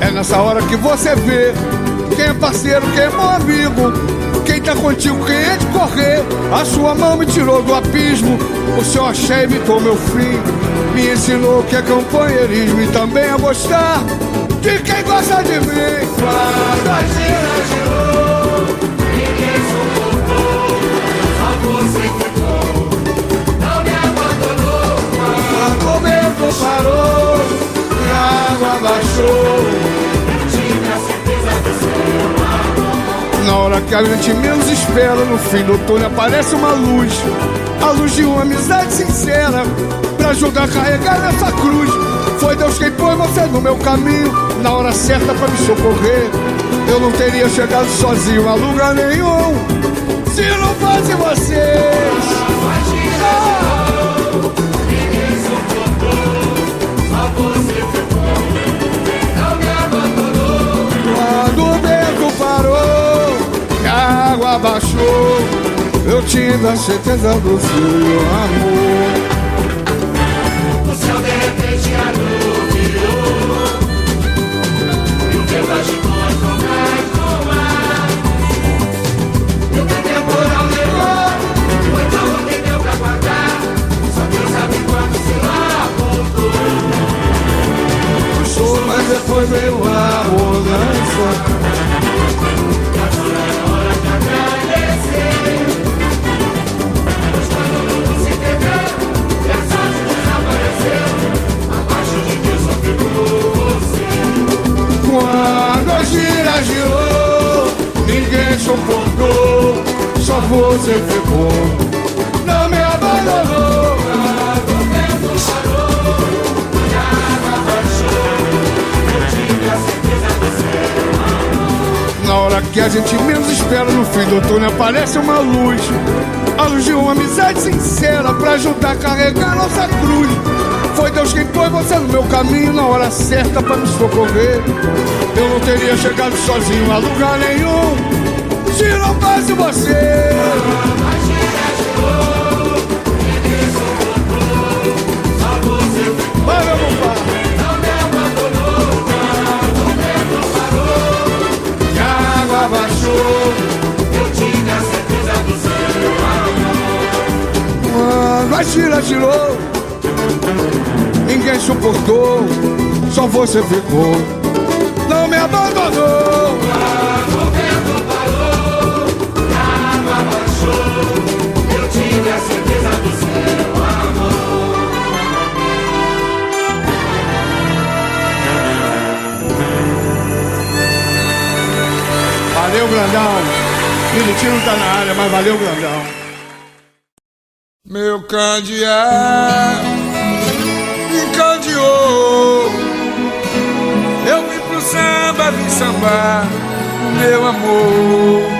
é nessa hora que você vê quem é parceiro, quem é meu amigo, quem tá contigo, quem é de correr. A sua mão me tirou do abismo, o seu axé evitou meu fim. Me ensinou que é companheirismo e também a gostar de quem gosta de mim. Quando a gira girou, Ninguém suportou, só você ficou. Não me abandonou. quando o vento parou, a água baixou. Na hora que a gente menos espera, no fim do túnel aparece uma luz. A luz de uma amizade sincera, pra ajudar a carregar nessa cruz. Foi Deus quem pôs você no meu caminho, na hora certa pra me socorrer. Eu não teria chegado sozinho a lugar nenhum, se não fosse vocês. Ninguém a água baixou, eu tive a certeza do seu amor. O céu de repente anuviou. E o vento agitou as ondas do mar. E o temporal levou. Foi tão que deu pra guardar. Só Deus sabe quando se lá voltou. Puxou, mas depois veio a mudança. Girou, ninguém suportou, só você ficou. Não me abandonou. Na hora que a gente menos espera, no fim do túnel aparece uma luz. A luz de uma amizade sincera pra ajudar a carregar nossa cruz. Foi Deus quem pôs você no meu caminho na hora certa pra me socorrer. Eu não teria chegado sozinho a lugar nenhum se não fosse você. E a água baixou. Eu tive a certeza do seu amor. Quando a gira girou, ninguém suportou, só você ficou. Não me abandonou. O vento parou, a água baixou. Eu tive a certeza do seu amor. Valeu, grandão. Militino não tá na área, mas valeu, grandão. Meu candeeiro sambar, meu amor.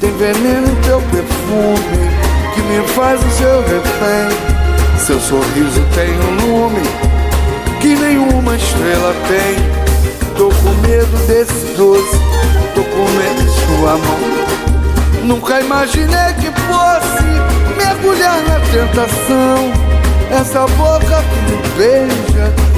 Tem veneno teu perfume Que me faz o seu refém. Seu sorriso tem um lume Que nenhuma estrela tem. Tô com medo desse doce Tô com medo de sua mão. Nunca imaginei que fosse Mergulhar na tentação. Essa boca que me beija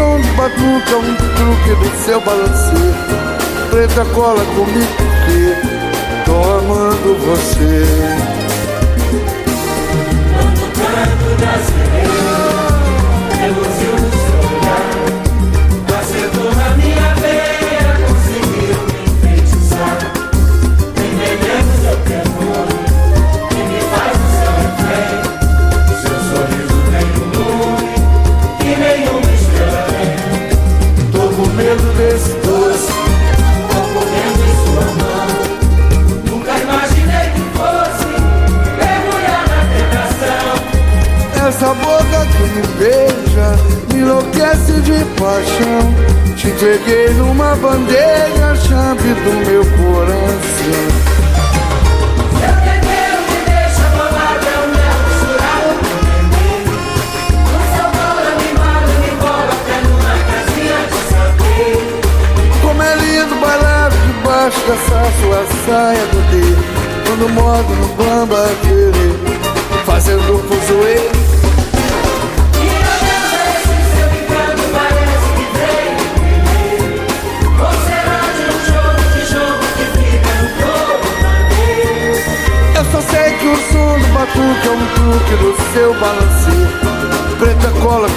som de batuca, um truque do seu balanceiro. Preta cola comigo que tô amando você. Todo canto brasileiro. Enlouquece de paixão Te entreguei numa bandeja Chave do meu coração. Debaixo dessa sua saia do dedo Quando modo no bamba Fazendo fuzuê balanço Preta cola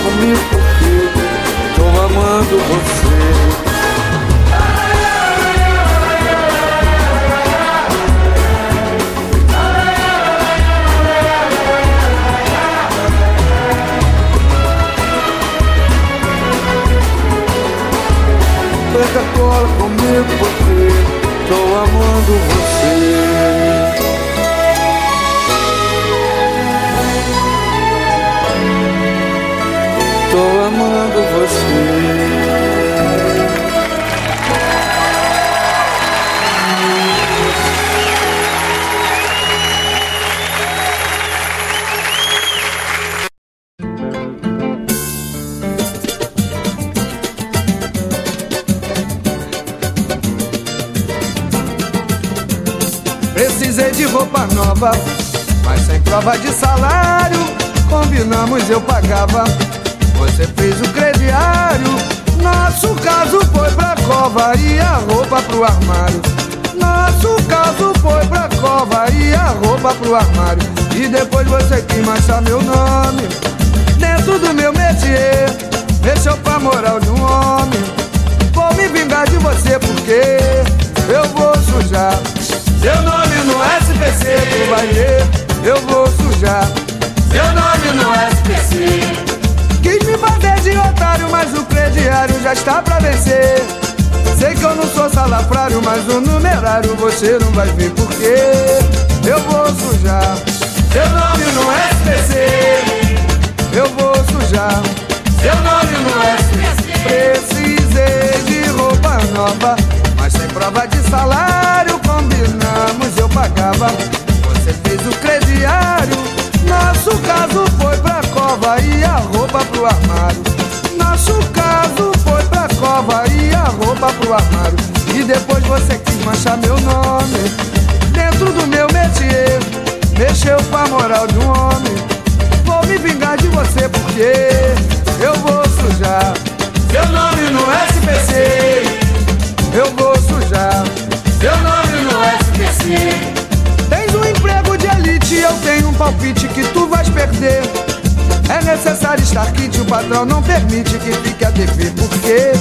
patrão não permite que fique a dever, porque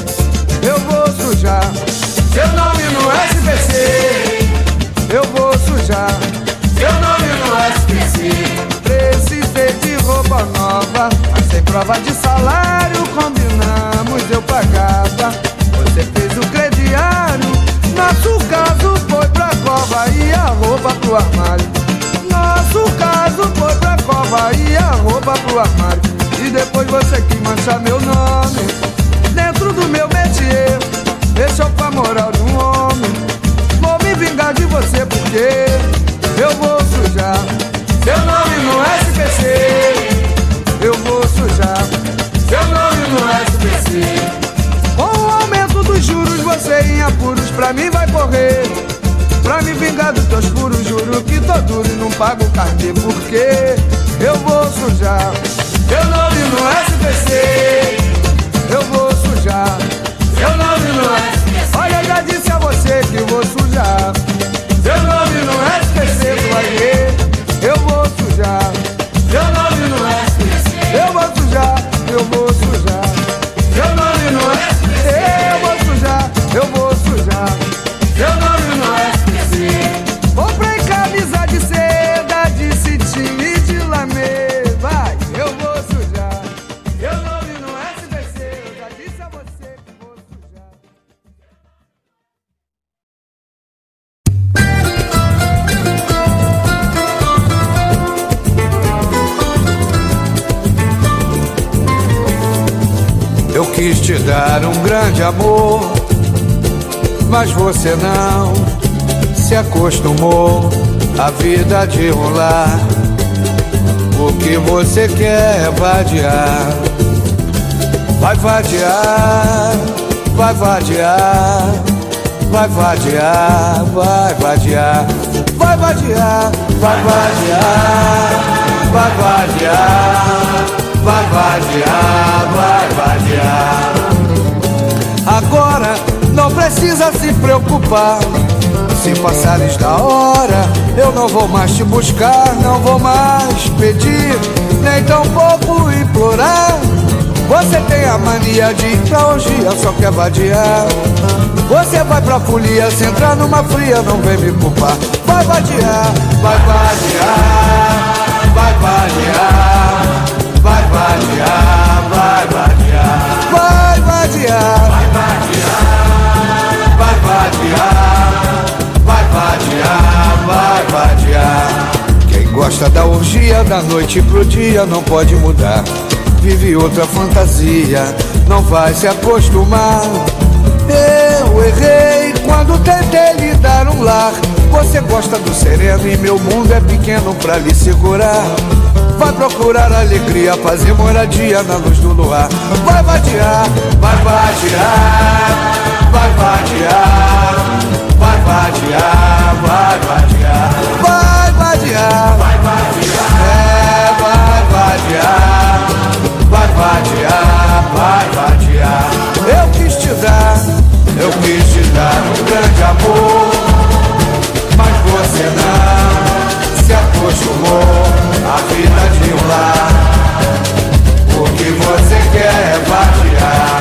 eu vou sujar seu nome no SPC. Eu vou sujar seu nome no SPC. Precisei de roupa nova, mas sem prova de salário. Combinamos, eu pagava. Você fez o crediário. Nosso caso foi pra cova e a roupa pro armário. Nosso caso foi pra cova e a roupa pro armário. Depois você quis manchar meu nome dentro do meu métier. Deixou com a moral de um homem. Vou me vingar de você porque eu vou sujar seu nome no SPC. Eu vou sujar seu nome no SPC. Com o aumento dos juros, você em apuros pra mim vai correr. Pra me vingar dos teus furos, juro que tô duro e não pago carnê. Porque eu vou sujar seu nome no SPC. Eu vou sujar seu nome no SPC. Olha, já disse a você que vou sujar seu nome no SPC. Tu vai eu vou sujar seu nome no SPC. Eu vou sujar, eu vou sujar acostumou à vida de rolar. O que você quer é vadiar, vai vadiar, vai vadiar, vai vadiar, vai vadiar, vai vadiar, vai vadiar, vai vadiar, vai vadiar, vai vadiar. Agora não precisa se preocupar. Se passares da hora, eu não vou mais te buscar, não vou mais pedir, nem tampouco implorar. Você tem a mania de ir pra orgia, só quer vadiar. Você vai pra folia, se entrar numa fria, não vem me culpar. Vai vadiar, vai vadiar, vai vadiar, vai vadiar, vai vadiar, vai vadiar, vai vadiar, vai vadiar, gosta da orgia da noite pro dia não pode mudar. Vive outra fantasia, não vai se acostumar. Eu errei quando tentei lhe dar um lar. Você gosta do sereno e meu mundo é pequeno pra lhe segurar. Vai procurar alegria, fazer moradia na luz do luar. Vai vadiar, vai vadiar, vai vadiar, vai vadiar, vai vadiar, vai vadiar, vai vadiar. Eu quis te dar, eu quis te dar um grande amor, mas você não se acostumou à vida de um lar. O que você quer é vadiar,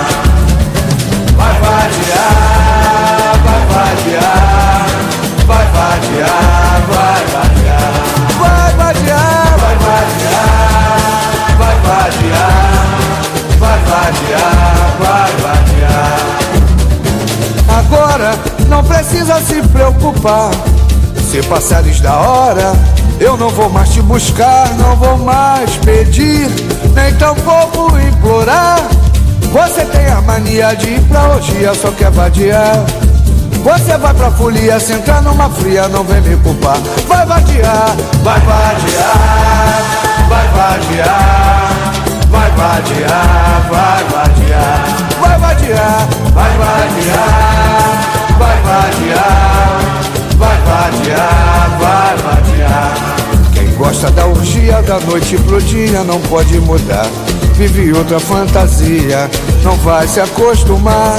precisa se preocupar. Se passares da hora, eu não vou mais te buscar, não vou mais pedir, nem tampouco implorar. Você tem a mania de ir pra orgia, só quer vadiar. Você vai pra folia, se entrar numa fria, não vem me culpar. Vai vadiar, vai vadiar, vai vadiar, não pode mudar. Vive outra fantasia, não vai se acostumar.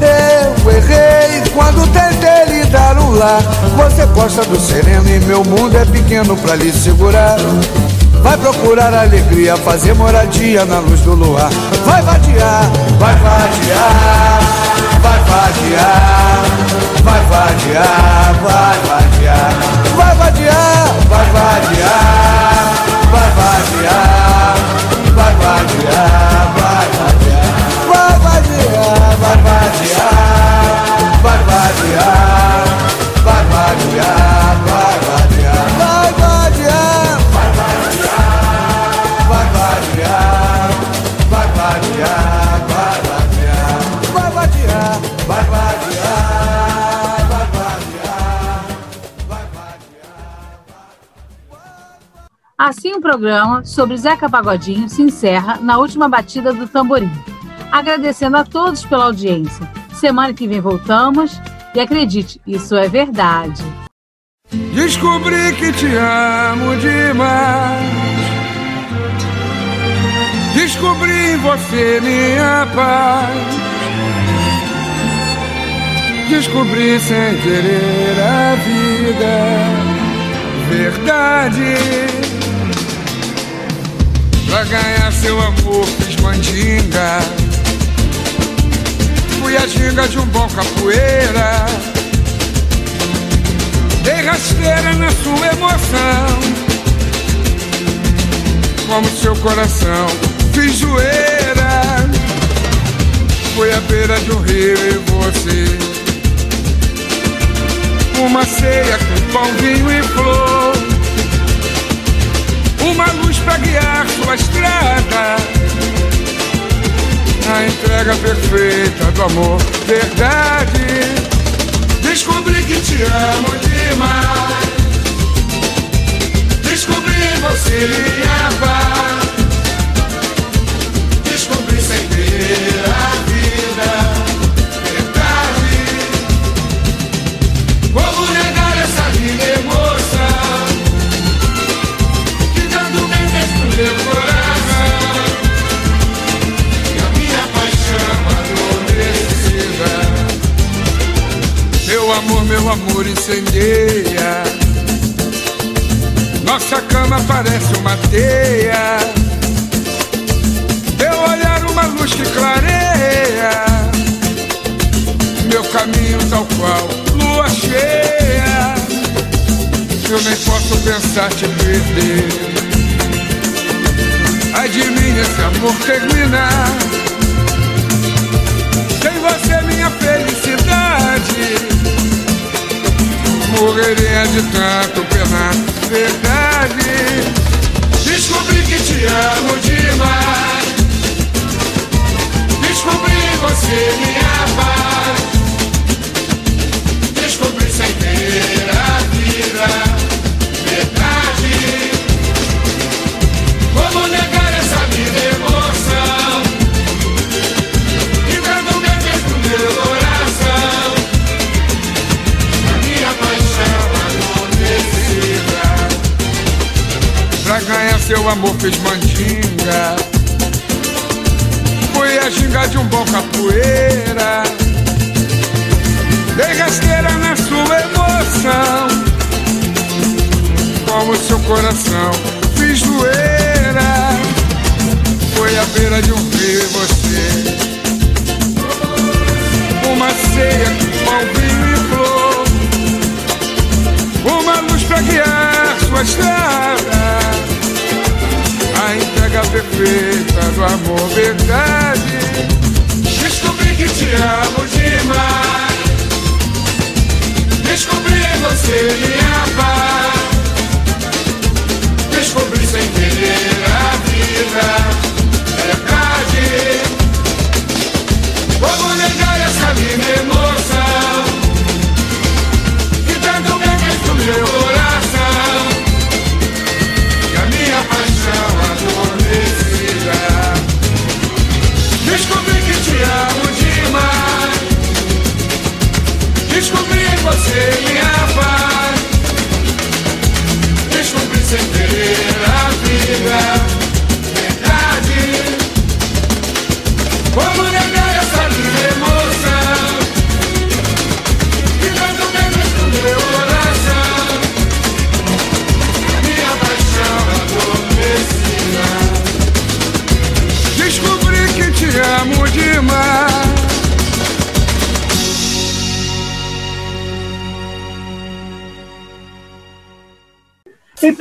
Eu errei quando tentei lhe dar um lar. Você gosta do sereno e meu mundo é pequeno pra lhe segurar. Vai procurar alegria, fazer moradia na luz do luar. Vai vai vadiar, vai vadiar, vai vadiar, vai vadiar, vai vadiar, vai vadiar, vai vadiar, yeah. Assim o programa sobre Zeca Pagodinho se encerra na última batida do tamborim. Agradecendo a todos pela audiência. Semana que vem voltamos e acredite, isso é verdade. Descobri que te amo demais. Descobri em você minha paz. Descobri sem querer a vida. Verdade. Pra ganhar seu amor fiz mandinga. Fui a ginga de um bom capoeira. Dei rasteira na sua emoção Como seu coração Fiz joeira Foi à beira de um rio e você Uma ceia com pão, vinho e flor Uma luz pra guiar sua estrada entrega entrega perfeita do amor, verdade. Descobri que te amo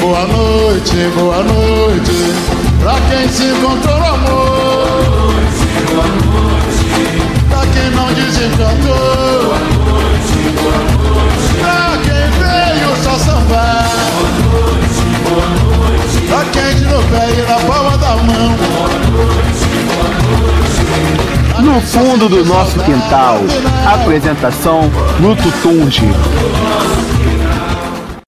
Boa noite, boa noite, pra quem se encontrou no amor. Pra quem não desencantou. Pra quem veio só sambar. Pra quem tirou pé e na palma da mão. No fundo do nosso quintal, apresentação Luto Tunge.